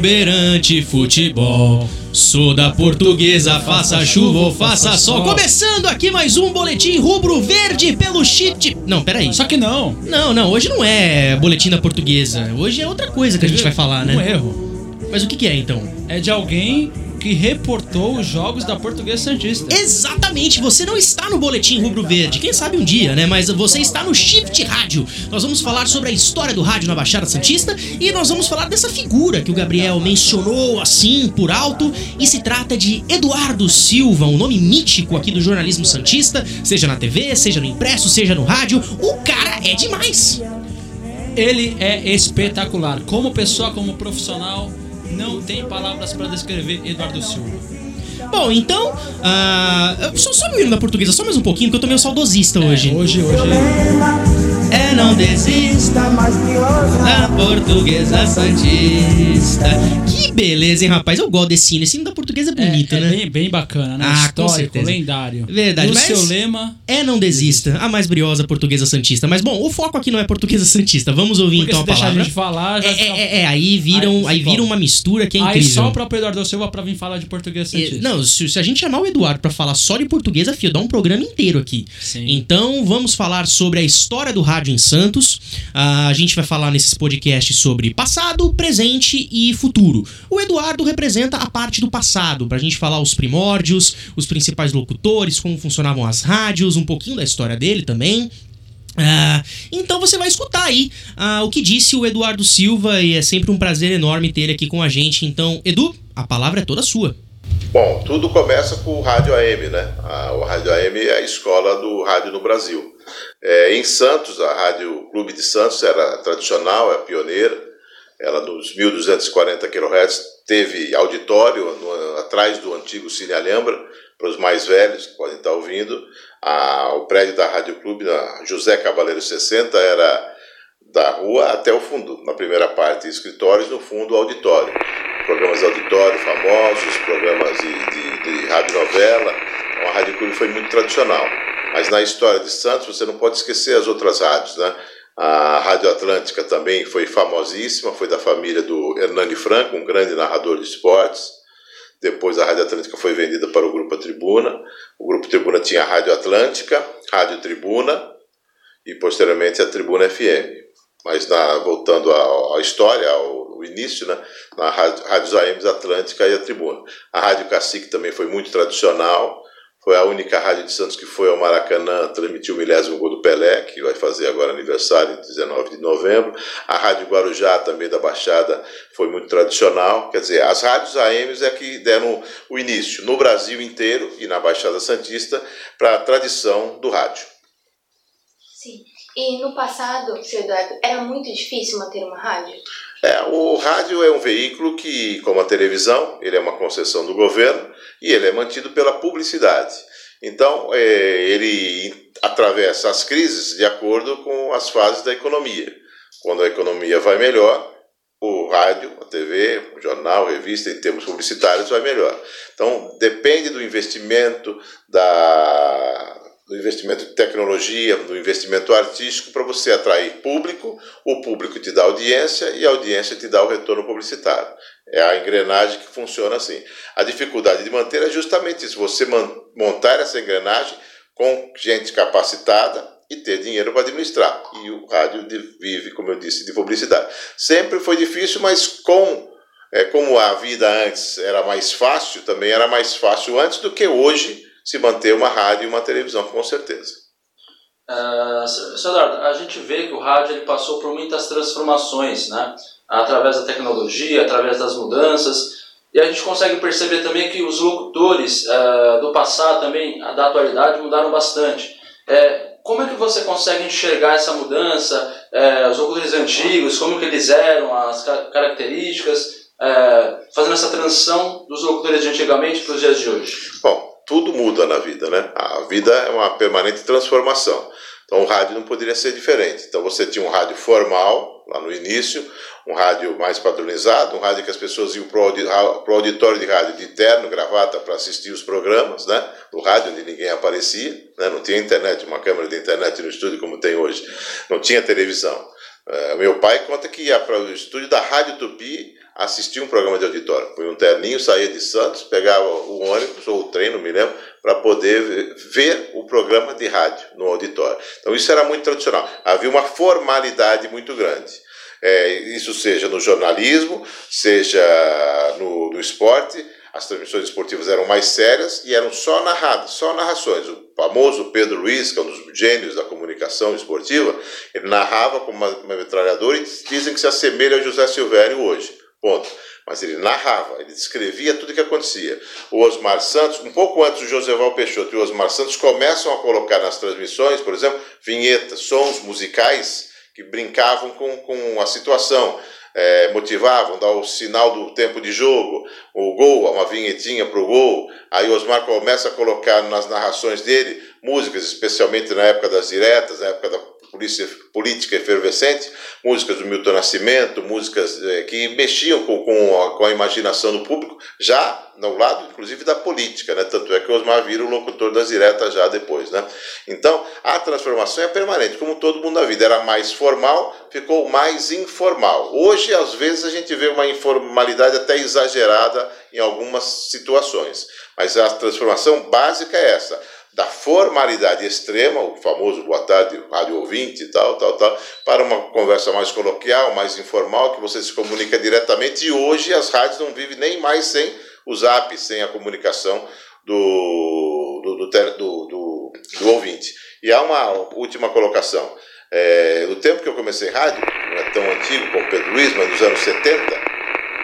exuberante futebol. Sou da portuguesa, faça chuva ou faça sol. Começando aqui mais um boletim rubro-verde pelo cheat. Não, peraí. Só que não. Não, não, hoje não é boletim da portuguesa. Hoje é outra coisa que a gente vai falar, né? Um erro. Mas o que, que é então? É de alguém que reportou os jogos da Portuguesa Santista. Exatamente, você não está no Boletim Rubro Verde, quem sabe um dia, né? Mas você está no Shift Rádio. Nós vamos falar sobre a história do rádio na Baixada Santista e nós vamos falar dessa figura que o Gabriel mencionou assim por alto. E se trata de Eduardo Silva, um nome mítico aqui do jornalismo Santista, seja na TV, seja no impresso, seja no rádio. O cara é demais. Ele é espetacular. Como pessoa, como profissional, não tem palavras para descrever Eduardo Silva. Bom, então, uh, só, só menino da portuguesa, só mais um pouquinho, porque eu tô meio saudosista É, hoje. hoje, hoje. É, não desista da portuguesa santista. Que beleza, hein, rapaz? Eu gosto desse hino. Esse hino da portuguesa é bonito, é, né? É bem, bem bacana, né? Ah, Histórico, lendário. Verdade, O seu lema. É, não desista. A mais briosa portuguesa santista. Mas, bom, o foco aqui não é portuguesa santista. Vamos ouvir Porque então a deixar a palavra. gente falar, já É, fica- é, é, é, aí viram, Aí aí se vira for. uma mistura que é Aí incrível. só o próprio Eduardo Silva pra vir falar de Portuguesa É, Santista. Não, se, se a gente chamar o Eduardo pra falar só de portuguesa, fio, dá um programa inteiro aqui. Sim. Então, vamos falar sobre a história do rádio em Santos. Ah, a gente vai falar nesses podcasts sobre passado, presente e futuro. O Eduardo representa a parte do passado, pra gente falar os primórdios, os principais locutores, como funcionavam as rádios, um pouquinho da história dele também. Ah, então você vai escutar aí ah, o que disse o Eduardo Silva e é sempre um prazer enorme ter ele aqui com a gente. Então, Edu, a palavra é toda sua. Bom, tudo começa com o rádio AM, né? A, o rádio AM é a escola do rádio no Brasil. É, em Santos, a Rádio Clube de Santos era tradicional, é pioneira. Ela, nos 1.240 kHz, teve auditório no- atrás do antigo Cine Alhambra, para os mais velhos que podem estar ouvindo. A- o prédio da Rádio Clube, na José Cavaleiro 60, era da rua até o fundo. Na primeira parte, escritórios, no fundo, auditório. Programas de auditório famosos, programas de, de, de radionovela. Então, a Rádio Clube foi muito tradicional. Mas na história de Santos, você não pode esquecer as outras rádios, né? A Rádio Atlântica também foi famosíssima, foi da família do Hernani Franco, um grande narrador de esportes. Depois a Rádio Atlântica foi vendida para o Grupo Tribuna. O Grupo Tribuna tinha a Rádio Atlântica, Rádio Tribuna e posteriormente a Tribuna FM. Mas na, voltando à, à história, ao, ao início, né, na rádio, Rádios AMs Atlântica e a Tribuna. A Rádio Cacique também foi muito tradicional, foi a única rádio de Santos que foi ao Maracanã transmitir o milésimo gol do Pelé, que vai fazer agora aniversário, 19 de novembro. A Rádio Guarujá, também da Baixada, foi muito tradicional. Quer dizer, as rádios AMs é que deram o início no Brasil inteiro e na Baixada Santista para a tradição do rádio. Sim. E no passado, seu Eduardo, era muito difícil manter uma rádio? É, o rádio é um veículo que, como a televisão, ele é uma concessão do governo e ele é mantido pela publicidade. Então, é, ele atravessa as crises de acordo com as fases da economia. Quando a economia vai melhor, o rádio, a TV, o jornal, a revista, em termos publicitários, vai melhor. Então, depende do investimento, da, do investimento de tecnologia, do investimento artístico, para você atrair público, o público te dá audiência e a audiência te dá o retorno publicitário. É a engrenagem que funciona assim. A dificuldade de manter é justamente isso, você montar essa engrenagem com gente capacitada e ter dinheiro para administrar. E o rádio vive, como eu disse, de publicidade. Sempre foi difícil, mas com é, como a vida antes era mais fácil, também era mais fácil antes do que hoje se manter uma rádio e uma televisão, com certeza. Uh. Eduardo, a gente vê que o rádio ele passou por muitas transformações, né? através da tecnologia, através das mudanças, e a gente consegue perceber também que os locutores uh, do passado também, da atualidade, mudaram bastante. É, como é que você consegue enxergar essa mudança, é, os locutores antigos, como que eles eram, as ca- características, é, fazendo essa transição dos locutores de antigamente para os dias de hoje? Bom, tudo muda na vida, né? A vida é uma permanente transformação. Então o rádio não poderia ser diferente. Então você tinha um rádio formal, lá no início, um rádio mais padronizado, um rádio que as pessoas iam para o auditório de rádio de terno, gravata, para assistir os programas, né? No rádio onde ninguém aparecia, né? não tinha internet, uma câmera de internet no estúdio como tem hoje, não tinha televisão. Uh, meu pai conta que ia para o estúdio da Rádio Tupi assistir um programa de auditório. Foi um terninho, saía de Santos, pegava o ônibus ou o trem, não me lembro, para poder ver o programa de rádio no auditório. Então isso era muito tradicional. Havia uma formalidade muito grande. É, isso seja no jornalismo, seja no, no esporte, as transmissões esportivas eram mais sérias e eram só narradas, só narrações. O famoso Pedro Luiz, que é um dos gênios da comunicação esportiva, ele narrava com uma, uma metralhadora e dizem que se assemelha ao José Silvério hoje. Ponto. Mas ele narrava, ele descrevia tudo o que acontecia. O Osmar Santos, um pouco antes do Joseval Peixoto e o Osmar Santos começam a colocar nas transmissões, por exemplo, vinhetas, sons musicais que brincavam com, com a situação. É, motivavam, dar o sinal do tempo de jogo, o gol, uma vinhetinha para o gol. Aí o Osmar começa a colocar nas narrações dele músicas, especialmente na época das diretas, na época da polícia, política efervescente, músicas do Milton Nascimento, músicas é, que mexiam com, com, a, com a imaginação do público, já no lado, inclusive, da política, né? Tanto é que o Osmar vira o locutor das diretas já depois, né? Então, a transformação é permanente, como todo mundo na vida. Era mais formal, ficou mais informal. Hoje, às vezes, a gente vê uma informalidade até exagerada em algumas situações. Mas a transformação básica é essa da formalidade extrema, o famoso boa tarde, rádio ouvinte tal, tal, tal, para uma conversa mais coloquial, mais informal, que você se comunica diretamente. E hoje as rádios não vivem nem mais sem o zap, sem a comunicação do, do, do, do, do, do ouvinte. E há uma última colocação. É, no tempo que eu comecei rádio, não é tão antigo como Pedro Luiz, mas nos anos 70,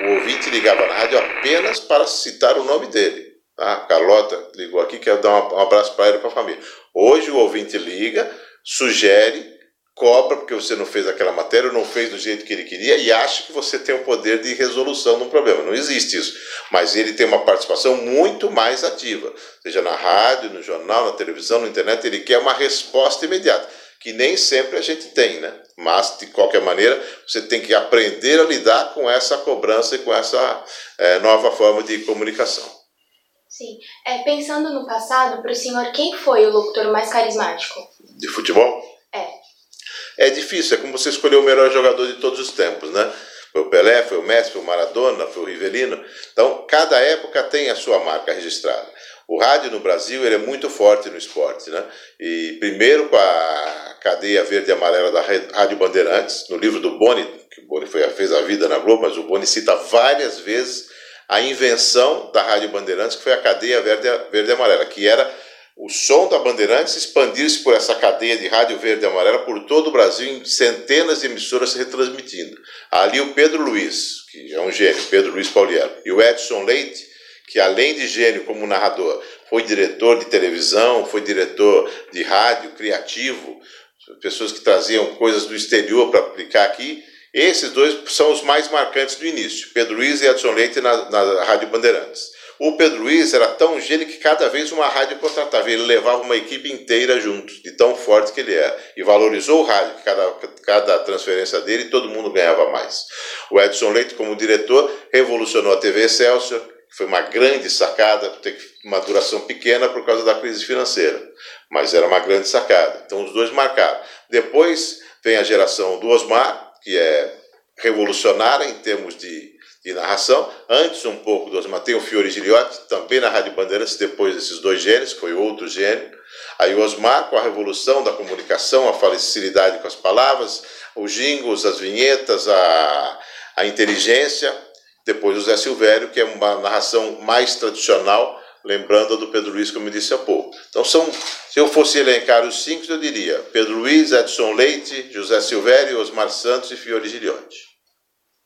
o ouvinte ligava na rádio apenas para citar o nome dele. A Carlota ligou aqui, quero dar um abraço para ela e para a família. Hoje o ouvinte liga, sugere, cobra porque você não fez aquela matéria, não fez do jeito que ele queria e acha que você tem o poder de resolução um problema. Não existe isso. Mas ele tem uma participação muito mais ativa, seja na rádio, no jornal, na televisão, na internet, ele quer uma resposta imediata, que nem sempre a gente tem, né? Mas, de qualquer maneira, você tem que aprender a lidar com essa cobrança e com essa é, nova forma de comunicação. Sim. É, pensando no passado, para o senhor, quem foi o locutor mais carismático? De futebol? É. É difícil, é como você escolher o melhor jogador de todos os tempos, né? Foi o Pelé, foi o Messi, foi o Maradona, foi o Rivelino. Então, cada época tem a sua marca registrada. O rádio no Brasil ele é muito forte no esporte, né? E primeiro com a cadeia verde e amarela da Rádio Bandeirantes, no livro do Boni, que o Boni foi, fez a vida na Globo, mas o Boni cita várias vezes a invenção da Rádio Bandeirantes, que foi a cadeia verde, verde amarela, que era o som da Bandeirantes expandir-se por essa cadeia de rádio verde e amarela por todo o Brasil, em centenas de emissoras retransmitindo. Ali o Pedro Luiz, que é um gênio, Pedro Luiz Pauliero, e o Edson Leite, que além de gênio como narrador, foi diretor de televisão, foi diretor de rádio, criativo, pessoas que traziam coisas do exterior para aplicar aqui, esses dois são os mais marcantes do início, Pedro Luiz e Edson Leite na, na Rádio Bandeirantes. O Pedro Luiz era tão gênio que cada vez uma rádio contratava, ele levava uma equipe inteira junto, de tão forte que ele era, e valorizou o rádio, cada, cada transferência dele, todo mundo ganhava mais. O Edson Leite, como diretor, revolucionou a TV Excelsior, que foi uma grande sacada, ter uma duração pequena por causa da crise financeira, mas era uma grande sacada. Então os dois marcaram. Depois vem a geração do Osmar, que é revolucionária em termos de, de narração. Antes, um pouco do Osmar, tem o Fiore Giliotti, também na Rádio Bandeirantes, depois desses dois gênios, foi outro gênio. Aí o Osmar, com a revolução da comunicação, a facilidade com as palavras, os jingles, as vinhetas, a, a inteligência. Depois o Zé Silvério, que é uma narração mais tradicional, lembrando do Pedro Luiz, como eu disse há pouco. Então, são, se eu fosse elencar os cinco, eu diria Pedro Luiz, Edson Leite, José Silvério, Osmar Santos e Fiore Giliotti.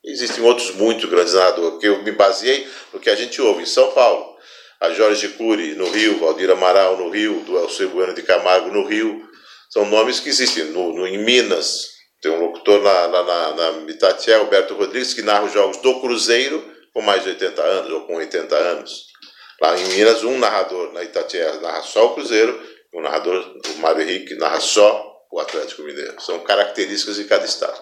Existem outros muito grandes narradores, porque eu me baseei no que a gente ouve em São Paulo. A Jorge Cury no Rio, Valdir Amaral no Rio, do Elcio Bueno de Camargo no Rio. São nomes que existem. No, no em Minas, tem um locutor na, na, na, na Itatiaia, Alberto Rodrigues, que narra os jogos do Cruzeiro com mais de 80 anos ou com 80 anos. Lá em Minas, um narrador na Itatiaia narra só o Cruzeiro, um narrador, o Mário Henrique, narra só o Atlético Mineiro. São características de cada estado.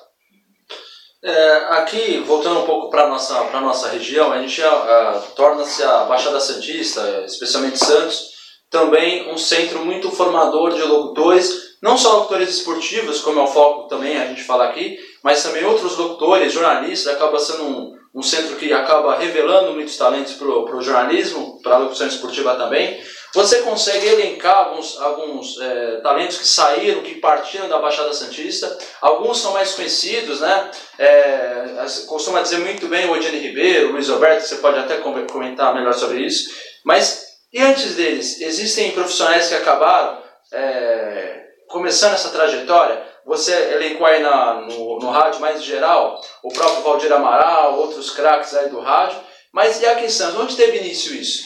É, aqui, voltando um pouco para a nossa, nossa região, a gente uh, torna-se a Baixada Santista, especialmente Santos, também um centro muito formador de locutores, não só locutores esportivos, como é o foco também a gente fala aqui, mas também outros locutores, jornalistas, acaba sendo um, um centro que acaba revelando muitos talentos para o jornalismo, para a locução esportiva também. Você consegue elencar alguns, alguns é, talentos que saíram, que partiram da Baixada Santista. Alguns são mais conhecidos, né? É, costuma dizer muito bem o Odine Ribeiro, o Luiz Alberto, você pode até comentar melhor sobre isso. Mas, e antes deles, existem profissionais que acabaram é, começando essa trajetória? Você elencou aí na, no, no rádio mais geral, o próprio Valdir Amaral, outros craques aí do rádio. Mas e aqui em Santos, onde teve início isso?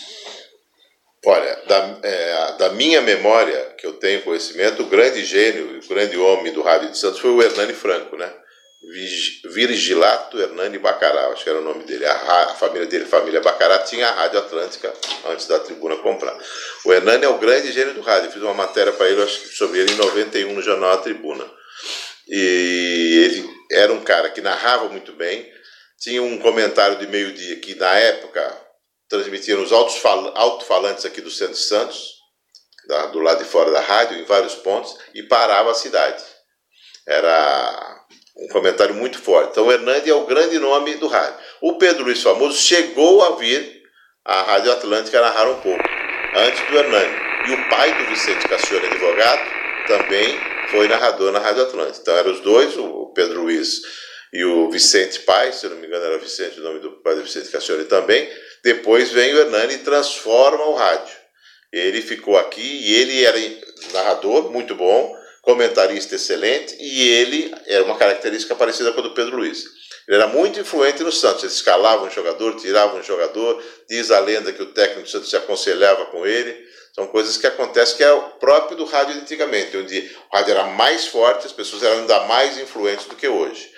Olha, da, é, da, minha memória, que eu tenho conhecimento, o grande gênio, o grande homem do Rádio de Santos foi o Hernani Franco, né? Virgilato Hernani Bacará, acho que era o nome dele. A, a, família dele, família Bacará, tinha a Rádio Atlântica antes da tribuna comprar. O Hernani é o grande gênio do rádio. Eu fiz uma matéria para ele, acho que sobre ele em 91 no jornal A Tribuna. E ele era um cara que narrava muito bem. Tinha um comentário de meio-dia que, na época, transmitia nos alto-falantes aqui do Centro de Santos, da, do lado de fora da rádio, em vários pontos, e parava a cidade. Era um comentário muito forte. Então, o Hernani é o grande nome do rádio. O Pedro Luiz Famoso chegou a vir à Rádio Atlântica narrar um pouco, antes do Hernani. E o pai do Vicente Cassione, advogado, também foi narrador na Rádio Atlântica. Então, eram os dois, o Pedro Luiz e o Vicente Pai, se não me engano era Vicente, o nome do pai do Vicente Cassione também, depois vem o Hernani e transforma o rádio. Ele ficou aqui e ele era narrador muito bom, comentarista excelente e ele era uma característica parecida com a do Pedro Luiz. Ele era muito influente no Santos, ele escalava um jogador, tirava um jogador, diz a lenda que o técnico do Santos se aconselhava com ele. São coisas que acontecem que é o próprio do rádio antigamente, onde o rádio era mais forte, as pessoas eram ainda mais influentes do que hoje.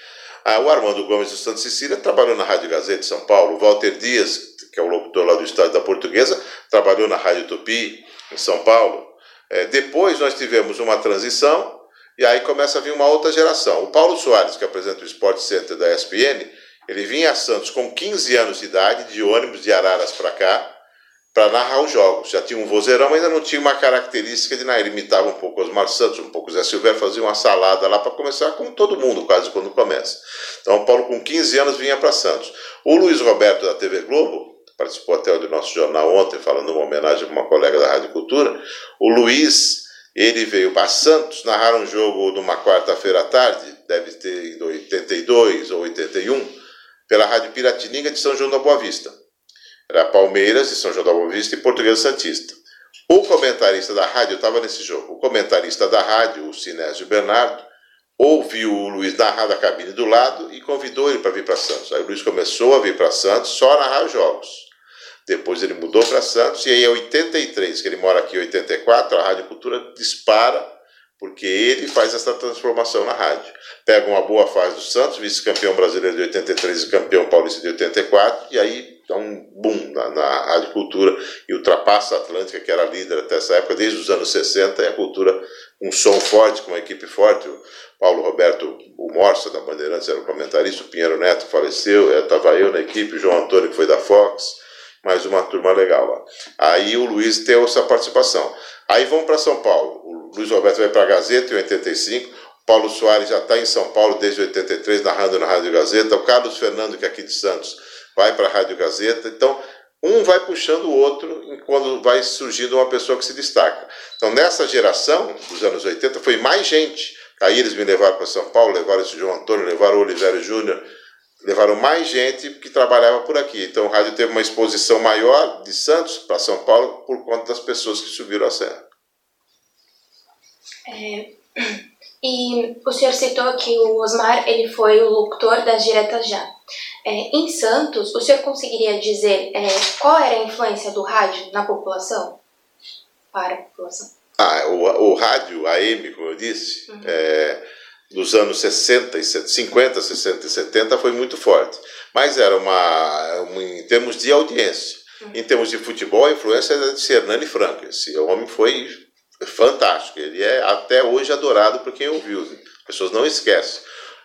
Ah, o Armando Gomes do Santos Cecília trabalhou na Rádio Gazeta de São Paulo, o Walter Dias, que é o locutor lá do Estado da Portuguesa, trabalhou na Rádio Tupi, em São Paulo. É, depois nós tivemos uma transição e aí começa a vir uma outra geração. O Paulo Soares, que apresenta o Sport Center da ESPN, ele vinha a Santos com 15 anos de idade, de ônibus de Araras para cá, para narrar os jogos. Já tinha um vozeirão, mas ainda não tinha uma característica de narrar. Ele imitava um pouco Osmar Santos, um pouco Zé Silvério, fazia uma salada lá para começar, como todo mundo, quase quando começa. Então, o Paulo, com 15 anos, vinha para Santos. O Luiz Roberto, da TV Globo, participou até do nosso jornal ontem, falando uma homenagem a uma colega da Rádio Cultura. O Luiz, ele veio para Santos narrar um jogo numa quarta-feira à tarde, deve ter em 82 ou 81, pela Rádio Piratininga de São João da Boa Vista. Era Palmeiras de São João da Boa Vista e Portuguesa Santista. O comentarista da rádio estava nesse jogo. O comentarista da rádio, o Sinésio Bernardo, ouviu o Luiz narrar da cabine do lado e convidou ele para vir para Santos. Aí o Luiz começou a vir para Santos só narrar os jogos. Depois ele mudou para Santos e aí em 83, que ele mora aqui em 84, a Rádio Cultura dispara porque ele faz essa transformação na rádio. Pega uma boa fase do Santos, vice-campeão brasileiro de 83 e campeão paulista de 84, e aí dá um boom na, na Rádio Cultura e ultrapassa a Atlântica, que era líder até essa época, desde os anos 60, e a cultura, um som forte, com uma equipe forte. O Paulo Roberto, o Morsa da Bandeirantes, era o comentarista, o Pinheiro Neto faleceu, estava eu na equipe, o João Antônio, que foi da Fox mais uma turma legal lá. Aí o Luiz tem essa participação. Aí vamos para São Paulo. O Luiz Roberto vai para a Gazeta em 85. O Paulo Soares já está em São Paulo desde 83, narrando na Rádio Gazeta. O Carlos Fernando, que é aqui de Santos, vai para a Rádio Gazeta. Então, um vai puxando o outro quando vai surgindo uma pessoa que se destaca. Então, nessa geração dos anos 80, foi mais gente. Aí eles me levaram para São Paulo, levaram esse João Antônio, levaram o Oliveira Júnior, levaram mais gente que trabalhava por aqui. Então o rádio teve uma exposição maior de Santos para São Paulo por conta das pessoas que subiram a serra. É, e o senhor citou que o Osmar ele foi o locutor das Diretas Já. É, em Santos, o senhor conseguiria dizer é, qual era a influência do rádio na população? Para a população. Ah, o, o rádio AM, como eu disse, uhum. é, dos anos 60 e 50, 60 e 70 foi muito forte. Mas era uma, uma em termos de audiência. Uhum. Em termos de futebol, a influência era de Hernani Franco. Esse homem foi fantástico. Ele é até hoje adorado por quem ouviu. As pessoas não esquecem.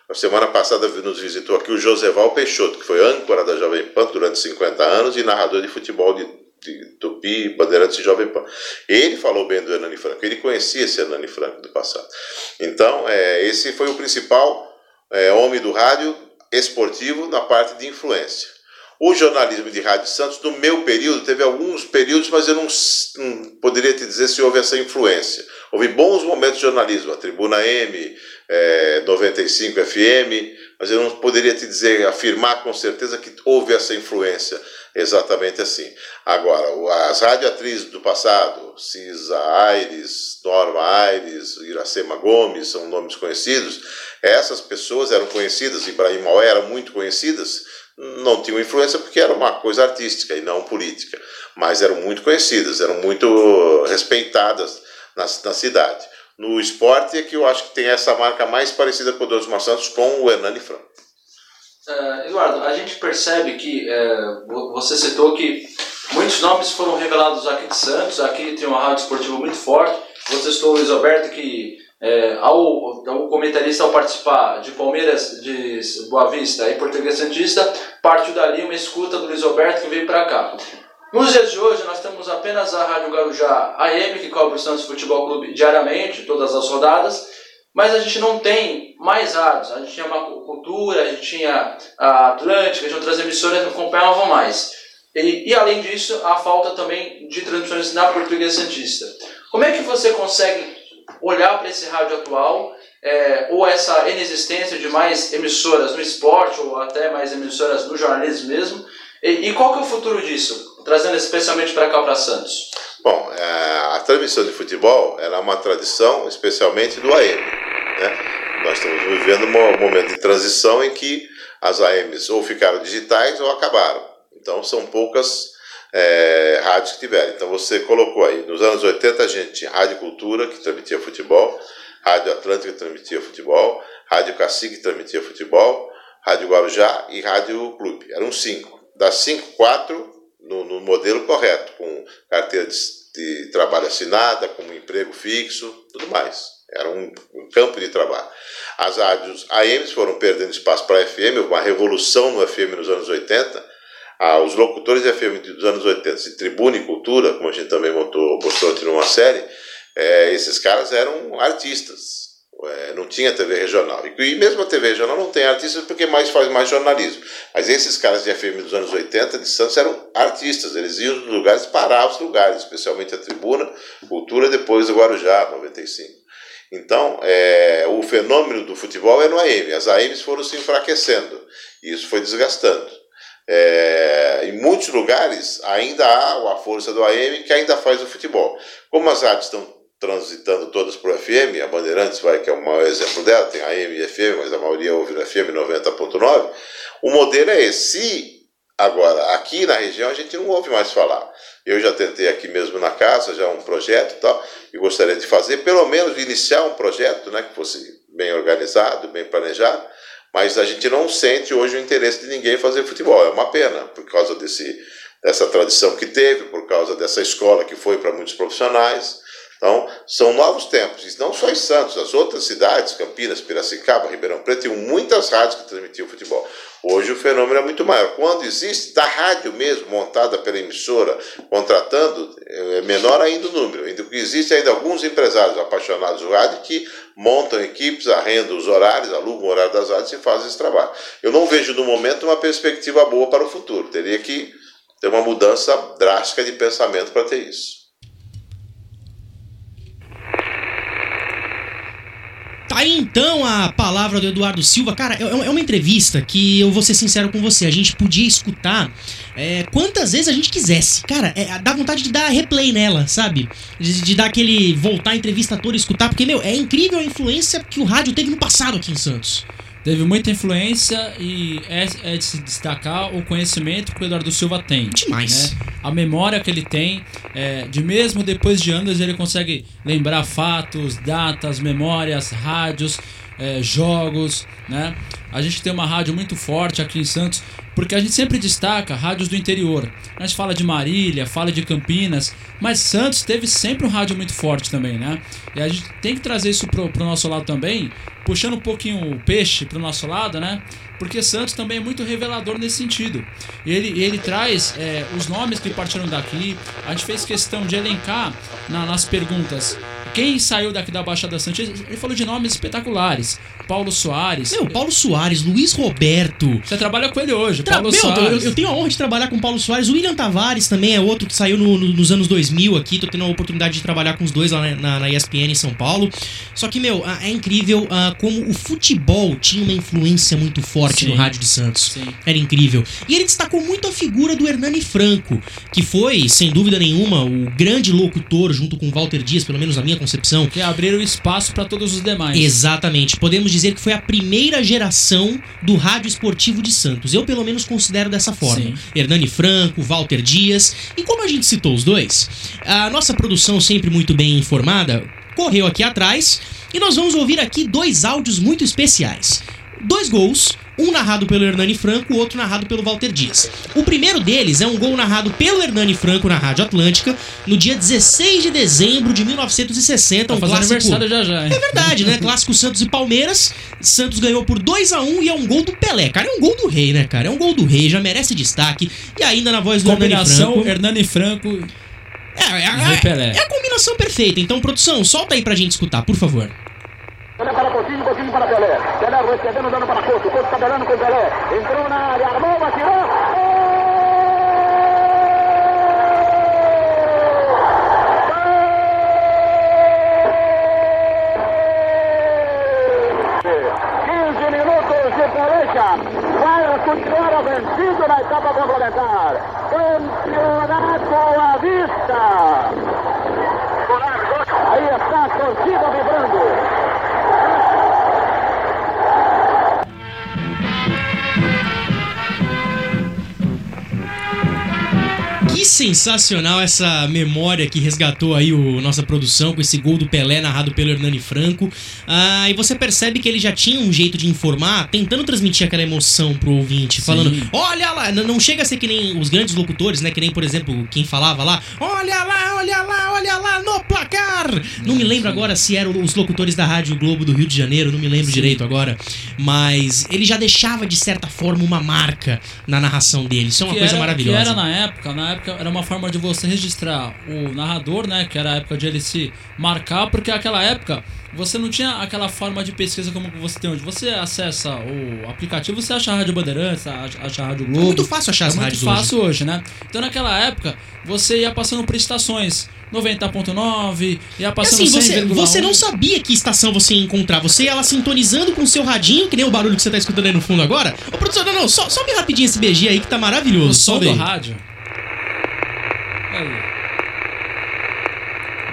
A semana passada nos visitou aqui o Joseval Peixoto, que foi âncora da Jovem Pan durante 50 anos e narrador de futebol de de Tupi, Bandeirantes e Jovem Pan. Ele falou bem do Hernani Franco, ele conhecia esse Hernani Franco do passado. Então, é, esse foi o principal é, homem do rádio esportivo na parte de influência. O jornalismo de Rádio Santos, no meu período, teve alguns períodos, mas eu não, não, poderia te dizer se houve essa influência. Houve bons momentos de jornalismo, a Tribuna M, é, 95 FM, mas eu não poderia te dizer, afirmar com certeza que houve essa influência exatamente assim. Agora, as radioatrizes do passado, Cisa Aires, Norma Aires, Iracema Gomes, são nomes conhecidos, essas pessoas eram conhecidas, Ibrahim Maué eram muito conhecidas, não tinham influência porque era uma coisa artística e não política, mas eram muito conhecidas, eram muito respeitadas na, na cidade. No esporte é que eu acho que tem essa marca mais parecida com o Dosmar Santos com o Hernani Franco. Uh, Eduardo, a gente percebe que uh, você citou que muitos nomes foram revelados aqui de Santos, aqui tem uma rádio esportiva muito forte. Você citou o Luiz Alberto, que é, ao, o comentarista ao participar de Palmeiras, de Boa Vista e Português Santista, partiu dali uma escuta do Luiz Alberto que veio para cá. Nos dias de hoje, nós temos apenas a Rádio Garujá AM, que cobre o Santos Futebol Clube diariamente, todas as rodadas, mas a gente não tem mais rádios. A gente tinha uma cultura, a gente tinha a Atlântica, a gente outras emissoras que não acompanhavam mais. E, e, além disso, a falta também de transmissões na Portuguesa Santista. Como é que você consegue olhar para esse rádio atual, é, ou essa inexistência de mais emissoras no esporte, ou até mais emissoras no jornalismo mesmo, e, e qual que é o futuro disso, trazendo especialmente para cá, para Santos? Bom, é, a transmissão de futebol é uma tradição, especialmente do AM. Né? Nós estamos vivendo um momento de transição em que as AMs ou ficaram digitais ou acabaram. Então são poucas é, rádios que tiveram. Então você colocou aí, nos anos 80 a gente tinha Rádio Cultura, que transmitia futebol, Rádio Atlântica, que transmitia futebol, Rádio Cacique, que transmitia futebol, Rádio Guarujá e Rádio Clube. Eram cinco. Das cinco, quatro no, no modelo correto, com carteira de, de, trabalho assinada, com um emprego fixo, tudo mais. Era um, um campo de trabalho. As rádios AMs foram perdendo espaço para a FM, uma revolução no FM nos anos 80, ah, os locutores de FM dos anos 80, de Tribuna e Cultura, como a gente também montou, mostrou aqui numa série, é, esses caras eram artistas. É, não tinha TV regional. E, e, mesmo a TV regional não tem artistas porque mais faz mais jornalismo. Mas esses caras de FM dos anos 80 de Santos eram artistas. Eles iam dos lugares para os lugares, especialmente a Tribuna, Cultura, depois o Guarujá, 95. Então, é, o fenômeno do futebol é no AM. As AMs foram se enfraquecendo. E isso foi desgastando. É, em muitos lugares ainda há a força do AM que ainda faz o futebol. Como as rádios estão transitando todas para o FM, a Bandeirantes vai, que é o maior exemplo dela, tem AM e FM, mas a maioria ouve no FM 90.9, o modelo é esse. Se agora, aqui na região, a gente não ouve mais falar. Eu já tentei aqui mesmo na casa, já um projeto e tal, e gostaria de fazer, pelo menos iniciar um projeto né, que fosse bem organizado, bem planejado, mas a gente não sente hoje o interesse de ninguém fazer futebol. É uma pena, por causa desse, dessa tradição que teve, por causa dessa escola que foi para muitos profissionais. Então, são novos tempos. E não só em Santos, as outras cidades, Campinas, Piracicaba, Ribeirão Preto, tinham muitas rádios que transmitiam futebol. Hoje o fenômeno é muito maior. Quando existe, da rádio mesmo, montada pela emissora, contratando, é menor ainda o número. Existe ainda alguns empresários apaixonados do rádio que montam equipes, arrendam os horários, alugam o horário das rádios e fazem esse trabalho. Eu não vejo no momento uma perspectiva boa para o futuro. Teria que ter uma mudança drástica de pensamento para ter isso. Tá aí então a palavra do Eduardo Silva. Cara, é, é uma entrevista que eu vou ser sincero com você. A gente podia escutar é, quantas vezes a gente quisesse. Cara, é, dá vontade de dar replay nela, sabe? De, de, dar aquele. voltar a entrevista toda e escutar, porque, meu, é incrível a influência que o rádio teve no passado aqui em Santos. Teve muita influência e é, é, de se destacar o conhecimento que o Eduardo Silva tem. Demais. Né? A memória que ele tem, é, de mesmo depois de anos ele consegue lembrar fatos, datas, memórias, rádios, é, jogos, né? A gente tem uma rádio muito forte aqui em Santos, porque a gente sempre destaca rádios do interior. A gente fala de Marília, fala de Campinas, mas Santos teve sempre um rádio muito forte também, né? E a gente tem que trazer isso pro, pro nosso lado também, puxando um pouquinho o peixe pro nosso lado, né? Porque Santos também é muito revelador nesse sentido. Ele, ele traz é, os nomes que partiram daqui. A gente fez questão de elencar na, nas perguntas quem saiu daqui da Baixada Santista, ele falou de nomes espetaculares. Paulo Soares. Meu, Paulo Soares, Luiz Roberto. Você trabalha com ele hoje, Tra Paulo meu, eu, Soares. eu tenho a honra de trabalhar com o Paulo Soares. O William Tavares também é outro que saiu no- no- nos anos 2000 aqui. Tô tendo a oportunidade de trabalhar com os dois lá na, na- na ESPN em São Paulo. Só que, meu, é incrível ah, como o futebol tinha uma influência muito forte Sim. no Rádio de Santos. Sim. Era incrível. E ele destacou muito a figura do Hernani Franco, que foi, sem dúvida nenhuma, o grande locutor junto com o Walter Dias, pelo menos na minha concepção, Que abriram espaço para todos os demais. Exatamente. Podemos dizer que foi a primeira geração do rádio esportivo de Santos. Eu, pelo menos, considero dessa forma. Sim. Hernani Franco, Walter Dias. E como a gente citou os dois, a nossa produção, sempre muito bem informada, correu aqui atrás e nós vamos ouvir aqui dois áudios muito especiais. Dois gols, um narrado pelo Hernani Franco, o outro narrado pelo Walter Dias. O primeiro deles é um gol narrado pelo Hernani Franco na Rádio Atlântica no dia 16 de dezembro de 1960, Tá um clássico aniversário já já, hein? é verdade, né? Clássico Santos e Palmeiras. Santos ganhou por 2 a 1 e é um gol do Pelé. Cara, é um gol do rei, né, cara? É um gol do rei, já merece destaque. E ainda na voz do Hernani Combinação Franco. Hernani Franco. É, Rei Pelé. é, é a combinação perfeita. Então, produção, solta aí pra gente escutar, por favor. Pelé para Coutinho, Coutinho para Pelé. Pelé recebendo, dando para Couto. Couto tabelando com Pelé. Entrou na área, armou, atirou. Gol! 15 minutos de peleja. Vai continuar vencido na etapa complementar. Campeonato à vista. Sensacional essa memória que resgatou aí o nossa produção com esse gol do Pelé narrado pelo Hernani Franco. Ah, e você percebe que ele já tinha um jeito de informar, tentando transmitir aquela emoção pro ouvinte, falando: olha lá, não chega a ser que nem os grandes locutores, né? Que nem, por exemplo, quem falava lá: olha lá, olha lá, olha lá no placar. Não me lembro agora se eram os locutores da Rádio Globo do Rio de Janeiro, não me lembro direito agora. Mas ele já deixava, de certa forma, uma marca na narração dele. Isso é uma que coisa era, maravilhosa. Que era na época, na época era uma forma de você registrar o narrador, né? Que era a época de ele se marcar, porque naquela época você não tinha aquela forma de pesquisa como você tem hoje. Você acessa o aplicativo, você acha a Rádio Bandeirantes, acha a Rádio Globo. É muito fácil achar é as muito rádios hoje. fácil hoje. né? Então naquela época você ia passando por estações 90.9, ia E passando assim, você, 100,1. você não sabia que estação você ia encontrar. Você ia lá sintonizando com o seu radinho, que nem o barulho que você tá escutando aí no fundo agora. Ô, produção, não, não, só, sobe rapidinho esse BG aí que tá maravilhoso. o som sobe do aí. rádio. Aí.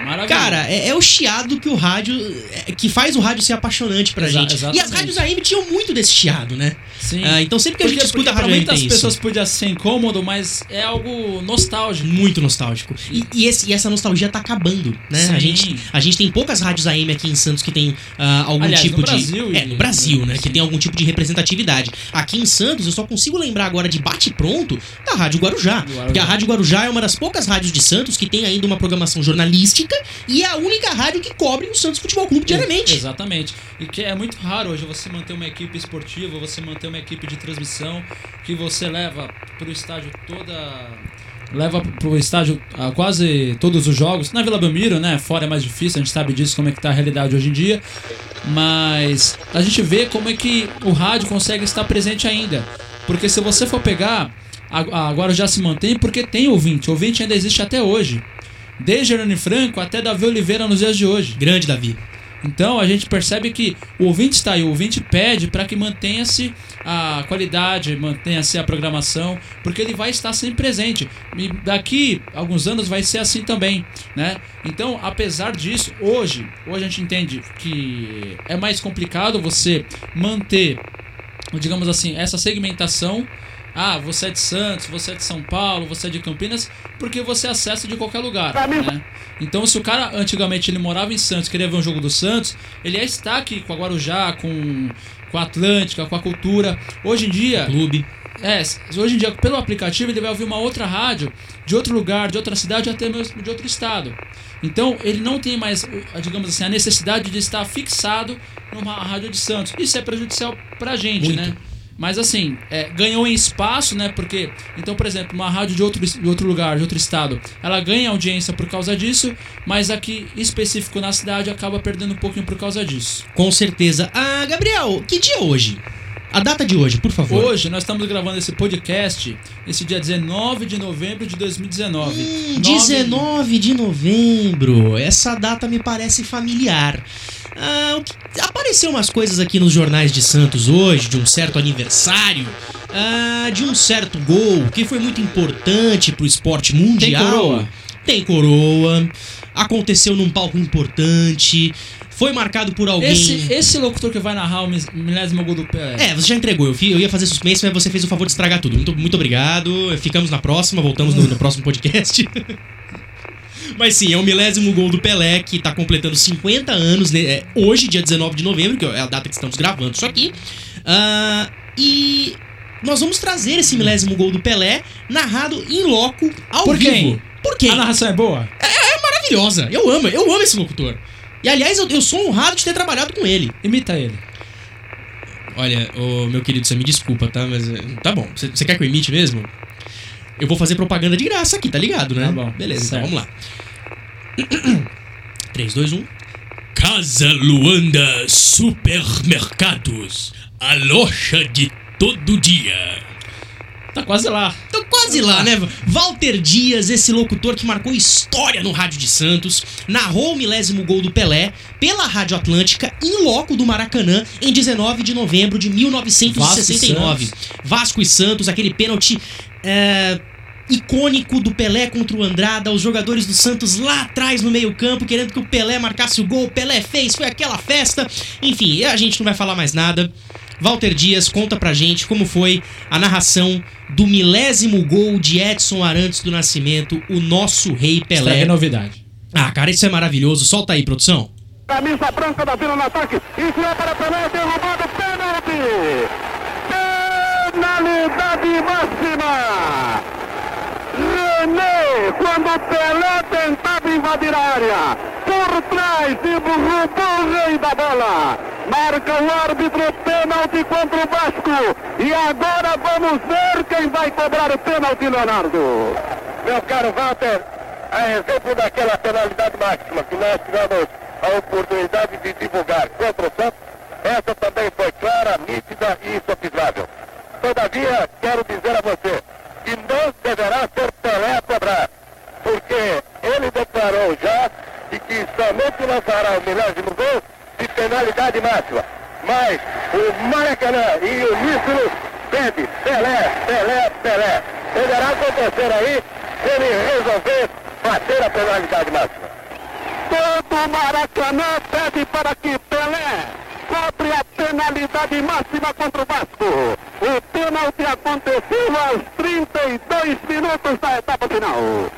Maravilhoso. Cara, é, é o chiado que o rádio. é, que faz o rádio ser apaixonante pra Exa- gente. E as exatamente. rádios AM tinham muito desse chiado, né? Sim. Ah, então sempre que a gente escuta a rádio AM muitas pessoas isso. podia ser incômodo, mas é algo nostálgico. Muito nostálgico. E, e esse- e essa nostalgia tá acabando, né? A Sim. gente, a gente tem poucas rádios AM aqui em Santos que tem ah, algum Aliás, tipo no de. Brasil, é, no Brasil, né? sim. Que tem algum tipo de representatividade. Aqui em Santos, eu só consigo lembrar agora de bate-pronto da Rádio Guarujá. Guarujá. Porque a Rádio Guarujá é uma das poucas rádios de Santos que tem ainda uma programação jornalística e é a única rádio que cobre o Santos Futebol Clube diariamente. Exatamente. E que é muito raro hoje você manter uma equipe esportiva, você manter uma equipe de transmissão que você leva pro estádio toda. Leva pro estádio ah, quase todos os jogos. Na Vila Belmiro, né? Fora é mais difícil, a gente sabe disso, como é que tá a realidade hoje em dia. Mas a gente vê como é que o rádio consegue estar presente ainda. Porque se você for pegar, a- agora já se mantém porque tem ouvinte. O ouvinte ainda existe até hoje. Desde Hernani Franco até Davi Oliveira nos dias de hoje. Grande, Davi. Então a gente percebe que o ouvinte está aí, o ouvinte pede para que mantenha-se a qualidade, mantenha-se a programação, porque ele vai estar sempre presente. E daqui alguns anos vai ser assim também, né? Então, apesar disso, hoje, hoje a gente entende que é mais complicado você manter, digamos assim, essa segmentação. Ah, você é de Santos, você é de São Paulo, você é de Campinas, porque você acessa de qualquer lugar, né? Então, se o cara antigamente ele morava em Santos, queria ver um jogo do Santos, ele ia estar aqui com a Guarujá, com, com a Atlântica, com a Cultura. Hoje em dia, Clube. é, hoje em dia, pelo aplicativo, ele vai ouvir uma outra rádio de outro lugar, de outra cidade, até mesmo de outro estado. Então, ele não tem mais, o- digamos assim, a necessidade de estar fixado numa rádio de Santos. Isso é prejudicial pra gente, Muito. né? Mas assim, é, ganhou em espaço, né? Porque, então, por exemplo, uma rádio de outro, de outro lugar, de outro estado, ela ganha audiência por causa disso, mas aqui, específico na cidade, acaba perdendo um pouquinho por causa disso. Com certeza. Ah, Gabriel, que dia é hoje? A data de hoje, por favor. Hoje nós estamos gravando esse podcast esse dia 19 de novembro de 2019. Hum, Nove- 19 de novembro. Essa data me parece familiar. Ah, Apareceu umas coisas aqui nos jornais de Santos hoje, de um certo aniversário, ah, de um certo gol que foi muito importante pro esporte mundial. coroa? Tem coroa. Aconteceu num palco importante. Foi marcado por alguém. Esse, esse locutor que vai narrar o milésimo gol do Pelé. É, você já entregou. Eu, eu ia fazer suspense, mas você fez o favor de estragar tudo. Muito, muito obrigado. Ficamos na próxima, voltamos no, no próximo podcast. mas sim, é o milésimo gol do Pelé, que tá completando 50 anos né, é, hoje, dia 19 de novembro, que é a data que estamos gravando isso aqui. Ah, e nós vamos trazer esse milésimo gol do Pelé narrado em loco, ao Por vivo. quem? Por quem? A narração é boa? Maravilhosa. Eu amo, eu amo esse locutor. E aliás, eu, eu sou honrado de ter trabalhado com ele. Imita ele. Olha, meu querido, você me desculpa, tá? Mas é, tá bom. Você você quer que eu imite mesmo? Eu vou fazer propaganda de graça aqui, tá ligado, né? Tá bom, Beleza, certo. então vamos lá. 3, 2, 1. Casa Luanda Supermercados. A loja de todo dia. Tá quase lá. Tô quase lá, né? Walter Dias, esse locutor que marcou história no Rádio de Santos, narrou o milésimo gol do Pelé pela Rádio Atlântica em loco do Maracanã em 19 de novembro de 1969. Vasco Vasco e Santos, aquele pênalti é, icônico do Pelé contra o Andrada, os jogadores do Santos lá atrás no meio-campo, querendo que o Pelé marcasse o gol. O Pelé fez, foi aquela festa. Enfim, a gente não vai falar mais nada. Walter Dias, conta pra gente como foi a narração do milésimo gol de Edson Arantes do Nascimento, o nosso rei Pelé. Estraguei novidade. Ah, cara, isso é maravilhoso. Solta aí, produção. Camisa branca da Vila no ataque. Enfiou para Pelé, derrubado, pênalti. Penalidade máxima. Quando Pelé tentava invadir a área. Por trás, e roubou o rei da bola. Marca o árbitro pênalti contra o Vasco. E agora vamos ver quem vai cobrar o pênalti, Leonardo. Meu caro Walter, a exemplo daquela penalidade máxima que nós tivemos a oportunidade de divulgar contra o Santos, essa também foi clara, nítida e insofismável. Todavia, quero dizer a você que não deverá ser Pelé a cobrar, porque ele declarou já de que somente lançará o milésimo gol de penalidade máxima. Mas o Maracanã e o Nísilo pede Pelé, Pelé, Pelé. Deverá acontecer aí ele resolver bater a penalidade máxima. Todo Maracanã pede para que Pelé cobre a penalidade máxima contra o Vasco. O pênalti aconteceu aos 32 minutos da etapa final.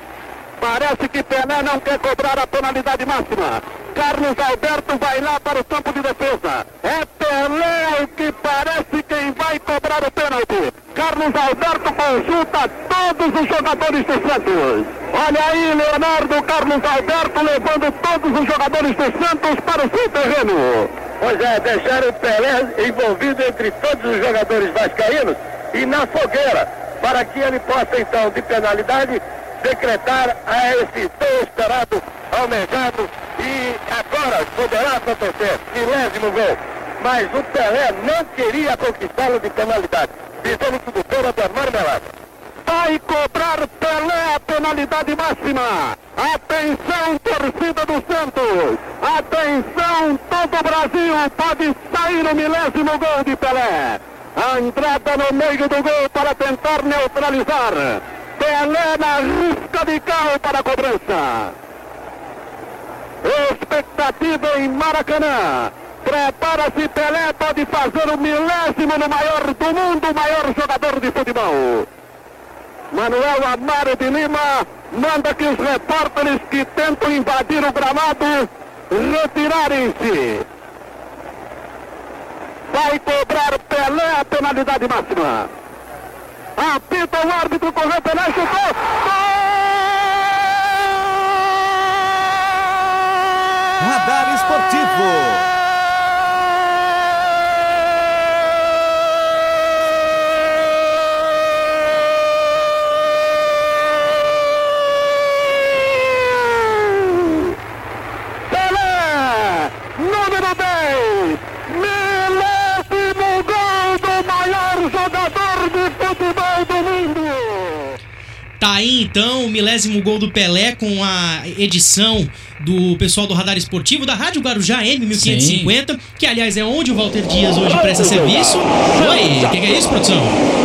Parece que Pelé não quer cobrar a penalidade máxima. Carlos Alberto vai lá para o campo de defesa. É Pelé o que parece quem vai cobrar o pênalti. Carlos Alberto consulta todos os jogadores do Santos. Olha aí, Leonardo Carlos Alberto levando todos os jogadores do Santos para o seu terreno. Pois é, deixaram o Pelé envolvido entre todos os jogadores vascaínos e na fogueira, para que ele possa então, de penalidade, decretar a esse tão esperado, almejado e agora poderá acontecer, milésimo gol. Mas o Pelé não queria conquistá-lo de penalidade, dizendo que o doutor é marmelada. Vai cobrar Pelé a penalidade máxima. Atenção, torcida do Santos. Atenção, todo o Brasil pode sair no milésimo gol de Pelé. A entrada no meio do gol para tentar neutralizar. Pelé na risca de carro para a cobrança. Expectativa em Maracanã. Prepara-se Pelé, pode fazer o milésimo no maior do mundo, o maior jogador de futebol. Manuel Amaro de Lima manda que os repórteres que tentam invadir o gramado retirarem-se. Vai cobrar Pelé a penalidade máxima. Apita o árbitro, correu Pelé, chutou. Radar Esportivo. Tá aí então o milésimo gol do Pelé com a edição do pessoal do Radar Esportivo da Rádio Guarujá M1550, que aliás é onde o Walter Dias hoje presta serviço. Oi, o que, que é isso, produção?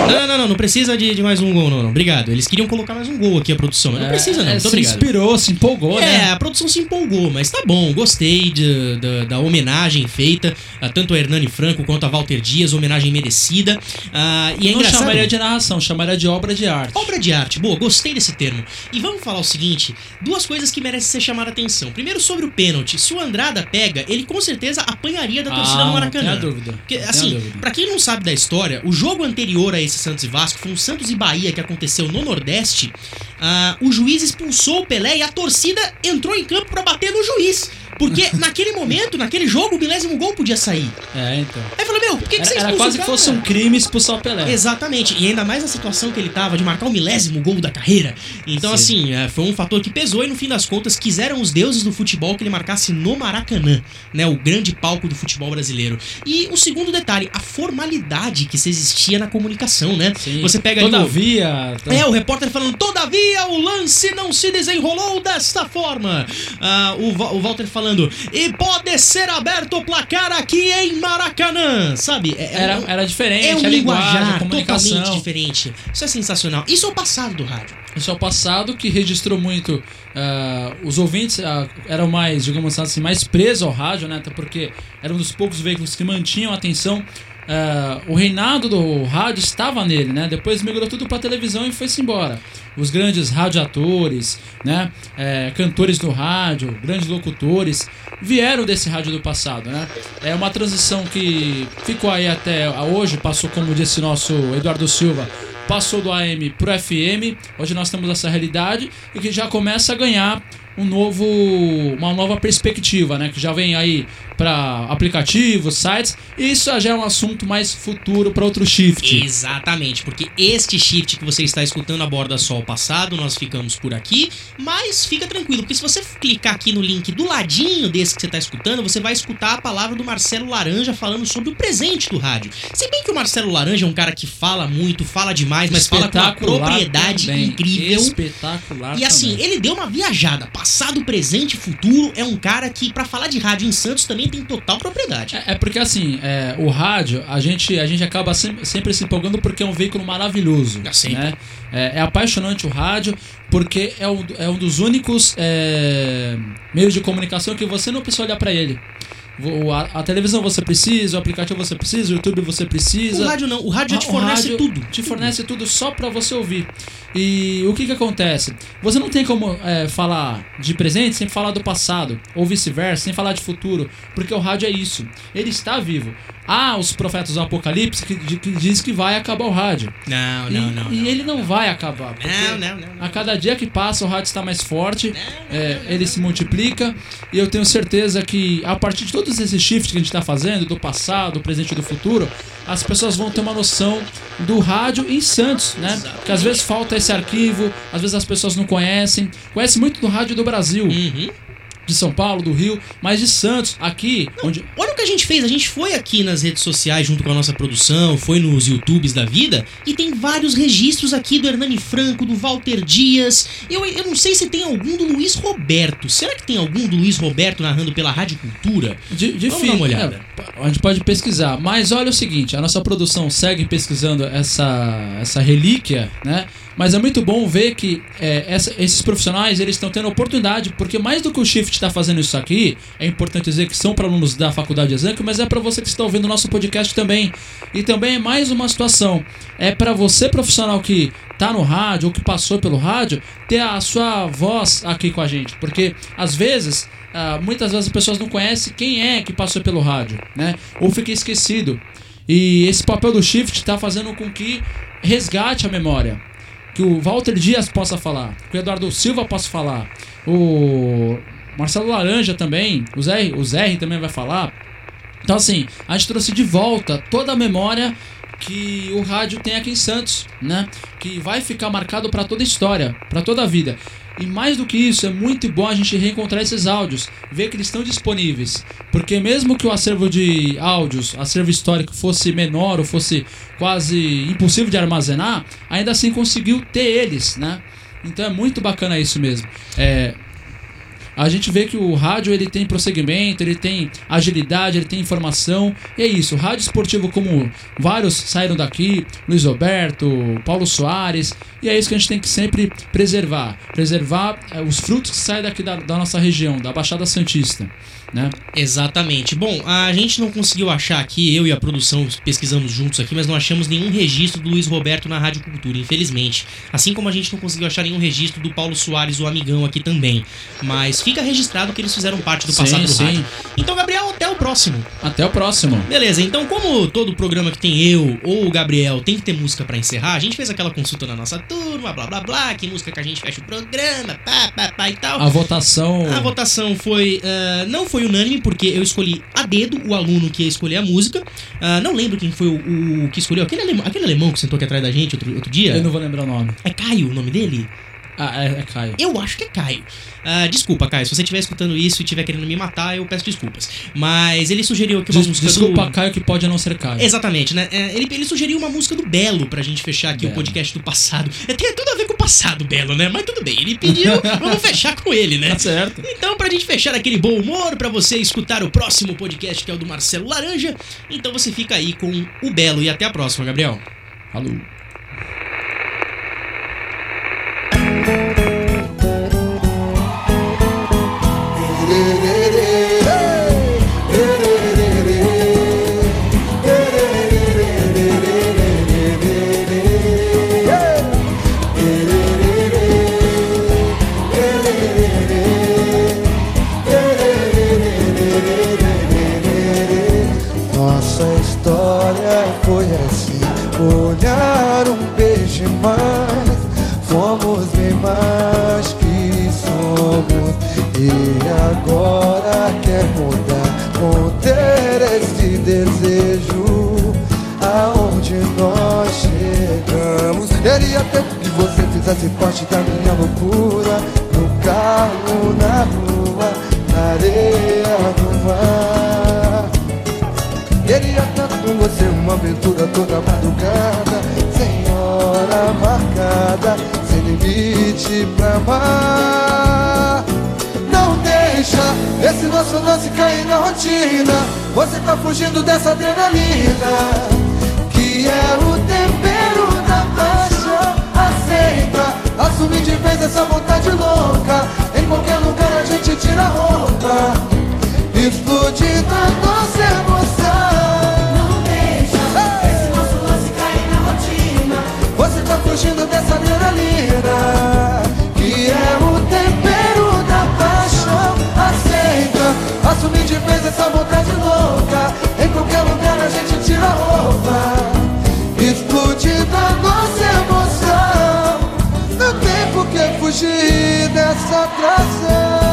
Não, não, não, não, não precisa de, de mais um gol, não, não. Obrigado. Eles queriam colocar mais um gol aqui a produção, mas não precisa, não. É, se obrigado. inspirou, se empolgou, É, né? a produção se empolgou, mas tá bom, gostei de- da- da homenagem feita a tanto a Hernani Franco quanto a Walter Dias, homenagem merecida. Ah, e é Não engraçado. chamaria de narração, chamaria de obra de arte. Obra de arte, boa, gostei desse termo. E vamos falar o seguinte: duas coisas que merecem ser chamadas a atenção. Primeiro, sobre o pênalti. Se o Andrada pega, ele com certeza apanharia da torcida Ah, no não Maracanã. tenha dúvida, Porque, não assim, dúvida. pra quem não sabe da história, o jogo anterior a esse Santos e Vasco foi um Santos e Bahia que aconteceu no Nordeste. Ah, o juiz expulsou o Pelé e a torcida entrou em campo pra bater no juiz. Porque naquele momento, naquele jogo, o milésimo gol podia sair. É, então. Aí falou, meu, por que, que você Era, quase que fosse um crime expulsar o Pelé. Exatamente, e ainda mais a situação que ele tava de marcar o milésimo gol da carreira. Então, Sim. assim, é, foi um fator que pesou e no fim das contas quiseram os deuses do futebol que ele marcasse no Maracanã, né? O grande palco do futebol brasileiro. E o segundo detalhe, a formalidade que se existia na comunicação, né? Sim. Você pega ali o- Todavia. é, o repórter falando, todavia o lance não se desenrolou desta forma. Ah, o Walter falando, e pode ser aberto o placar aqui em Maracanã, sabe? É- é Era, um- era diferente, é um a linguagem, linguajar comunicação. totalmente diferente. Isso é sensacional. Isso é o passado do rádio. Isso é o passado que registrou muito. ah, os ouvintes ah, eram mais, digamos assim, mais presos ao rádio, né? Até porque era um dos poucos veículos que mantinham a atenção. Ah, o reinado do rádio estava nele, né? Depois migrou tudo para televisão e foi-se embora. Os grandes radioatores, né? Eh, cantores do rádio, grandes locutores vieram desse rádio do passado, né? É uma transição que ficou aí até hoje, passou como disse nosso Eduardo Silva, passou do AM pro FM. Hoje nós temos essa realidade e que já começa a ganhar um novo, uma nova perspectiva, né? Que já vem aí para aplicativos, sites. E isso já é um assunto mais futuro para outro shift. Exatamente, porque este shift que você está escutando aborda só o passado, nós ficamos por aqui, mas fica tranquilo, porque se você clicar aqui no link do ladinho desse que você está escutando, você vai escutar a palavra do Marcelo Laranja falando sobre o presente do rádio. Se bem que o Marcelo Laranja é um cara que fala muito, fala demais, mas fala com uma propriedade também. incrível. Espetacular. E assim, também. ele deu uma viajada, passado, presente e futuro, é um cara que, pra falar de rádio em Santos, também tem total propriedade. É, é porque assim, é, o rádio, a gente, a gente acaba sem- sempre, se empolgando porque é um veículo maravilhoso. Sempre. Né? É, é apaixonante o rádio porque é um, é um dos únicos é, meios de comunicação que você não precisa olhar pra ele. A, a televisão você precisa, o aplicativo você precisa, o YouTube você precisa. O rádio não, o rádio te fornece tudo. Te fornece tudo só pra você ouvir. E o que que acontece? Você não tem como é, falar de presente sem falar do passado, ou vice-versa, sem falar de futuro, porque o rádio é isso. Ele está vivo. Há os profetas do Apocalipse que, que diz que vai acabar o rádio. Não, e, não, não. e não. ele não vai acabar. Não, não, não, não. A cada dia que passa, o rádio está mais forte, é, ele se multiplica, e eu tenho certeza que a partir de todos esses shifts que a gente está fazendo, do passado, do presente e do futuro, as pessoas vão ter uma noção do rádio em Santos, né? Porque às vezes falta esse arquivo, às vezes as pessoas não conhecem. Conhece muito do rádio do Brasil, Uhum. De São Paulo, do Rio, mas de Santos, aqui, onde. Olha o que a gente fez. A gente foi aqui nas redes sociais junto com a nossa produção, foi nos YouTubes da vida e tem vários registros aqui do Hernani Franco, do Walter Dias. Eu, eu não sei se tem algum do Luiz Roberto. Será que tem algum do Luiz Roberto narrando pela Rádio Cultura? De, Vamos difícil. dar uma olhada. É, a gente pode pesquisar. Mas olha o seguinte, a nossa produção segue pesquisando essa, essa relíquia, né? Mas é muito bom ver que é, essa- esses profissionais eles estão tendo oportunidade, porque mais do que o Shift está fazendo isso aqui, é importante dizer que são para alunos da faculdade de Exanc, mas é para você que está ouvindo o nosso podcast também. E também é mais uma situação, é para você profissional que tá no rádio ou que passou pelo rádio, ter a sua voz aqui com a gente, porque às vezes ah, muitas vezes as pessoas não conhecem quem é que passou pelo rádio, né? Ou fica esquecido. E esse papel do Shift está fazendo com que resgate a memória. Que o Walter Dias possa falar, que o Eduardo Silva possa falar, o Marcelo Laranja também, o Zé, o Zé também vai falar. Então, assim, a gente trouxe de volta toda a memória que o rádio tem aqui em Santos, né? Que vai ficar marcado para toda a história, para toda a vida. E mais do que isso, é muito bom a gente reencontrar esses áudios, ver que eles estão disponíveis. Porque mesmo que o acervo de áudios, acervo histórico fosse menor ou fosse quase impossível de armazenar, ainda assim conseguiu ter eles, né? Então é muito bacana isso mesmo. É, a gente vê que o rádio ele tem prosseguimento, ele tem agilidade, ele tem informação. E é isso, o rádio esportivo, como vários saíram daqui, Luiz Roberto, Paulo Soares, e é isso que a gente tem que sempre preservar. Preservar é, os frutos que saem daqui da, da nossa região, da Baixada Santista. Né? Exatamente. Bom, a gente não conseguiu achar aqui, eu e a produção pesquisamos juntos aqui, mas não achamos nenhum registro do Luiz Roberto na Rádio Cultura, infelizmente. Assim como a gente não conseguiu achar nenhum registro do Paulo Soares, o amigão aqui também. Mas fica registrado que eles fizeram parte do Sim, passado do sim. rádio. Então, Gabriel, até o próximo. Até o próximo. Beleza, então como todo programa que tem eu ou o Gabriel tem que ter música pra encerrar, a gente fez aquela consulta na nossa turma, blá blá blá, que música que a gente fecha o programa, pá, pá, pá e tal. A votação. A votação foi. ah, não foi unânime, porque eu escolhi a dedo o aluno que ia escolher a música. Ah, não lembro quem foi o, o que escolheu. Aquele alemão, aquele alemão que sentou aqui atrás da gente outro, outro dia. Eu não vou lembrar o nome. É Caio o nome dele? Ah, é, é Caio. Eu acho que é Caio. Ah, desculpa, Caio. Se você estiver escutando isso e estiver querendo me matar, eu peço desculpas. Mas ele sugeriu aqui uma Des- música Desculpa, do... Caio, que pode não ser Caio. Exatamente, né? É, Ele, ele sugeriu uma música do Belo pra gente fechar aqui o Belo. podcast do passado. É, Tem tudo a ver com o passado, Belo, né? Mas tudo bem. Ele pediu, vamos fechar com ele, né? Tá certo. Então, pra gente fechar aquele bom humor, pra você escutar o próximo podcast, que é o do Marcelo Laranja, então você fica aí com o Belo e até a próxima, Gabriel. Falou. Nossa esse desejo Aonde nós chegamos? Queria tanto que você fizesse parte da minha loucura No carro, na rua, na areia do mar. Queria tanto com você uma aventura toda madrugada Sem hora marcada, sem limite pra amar Não deixa esse nosso lance cair na rotina. Você tá fugindo dessa adrenalina Que é o tempero da paixão. Aceita, assume de vez essa vontade louca. Em qualquer lugar a gente tira a roupa. Explodindo a nossa emoção. Não deixa esse nosso lance cair na rotina. Você tá fugindo dessa adrenalina Que é o tempero Assume de vez essa vontade louca. Em qualquer lugar a gente tira a roupa. Explodindo a nossa emoção. Não tem por que fugir dessa atração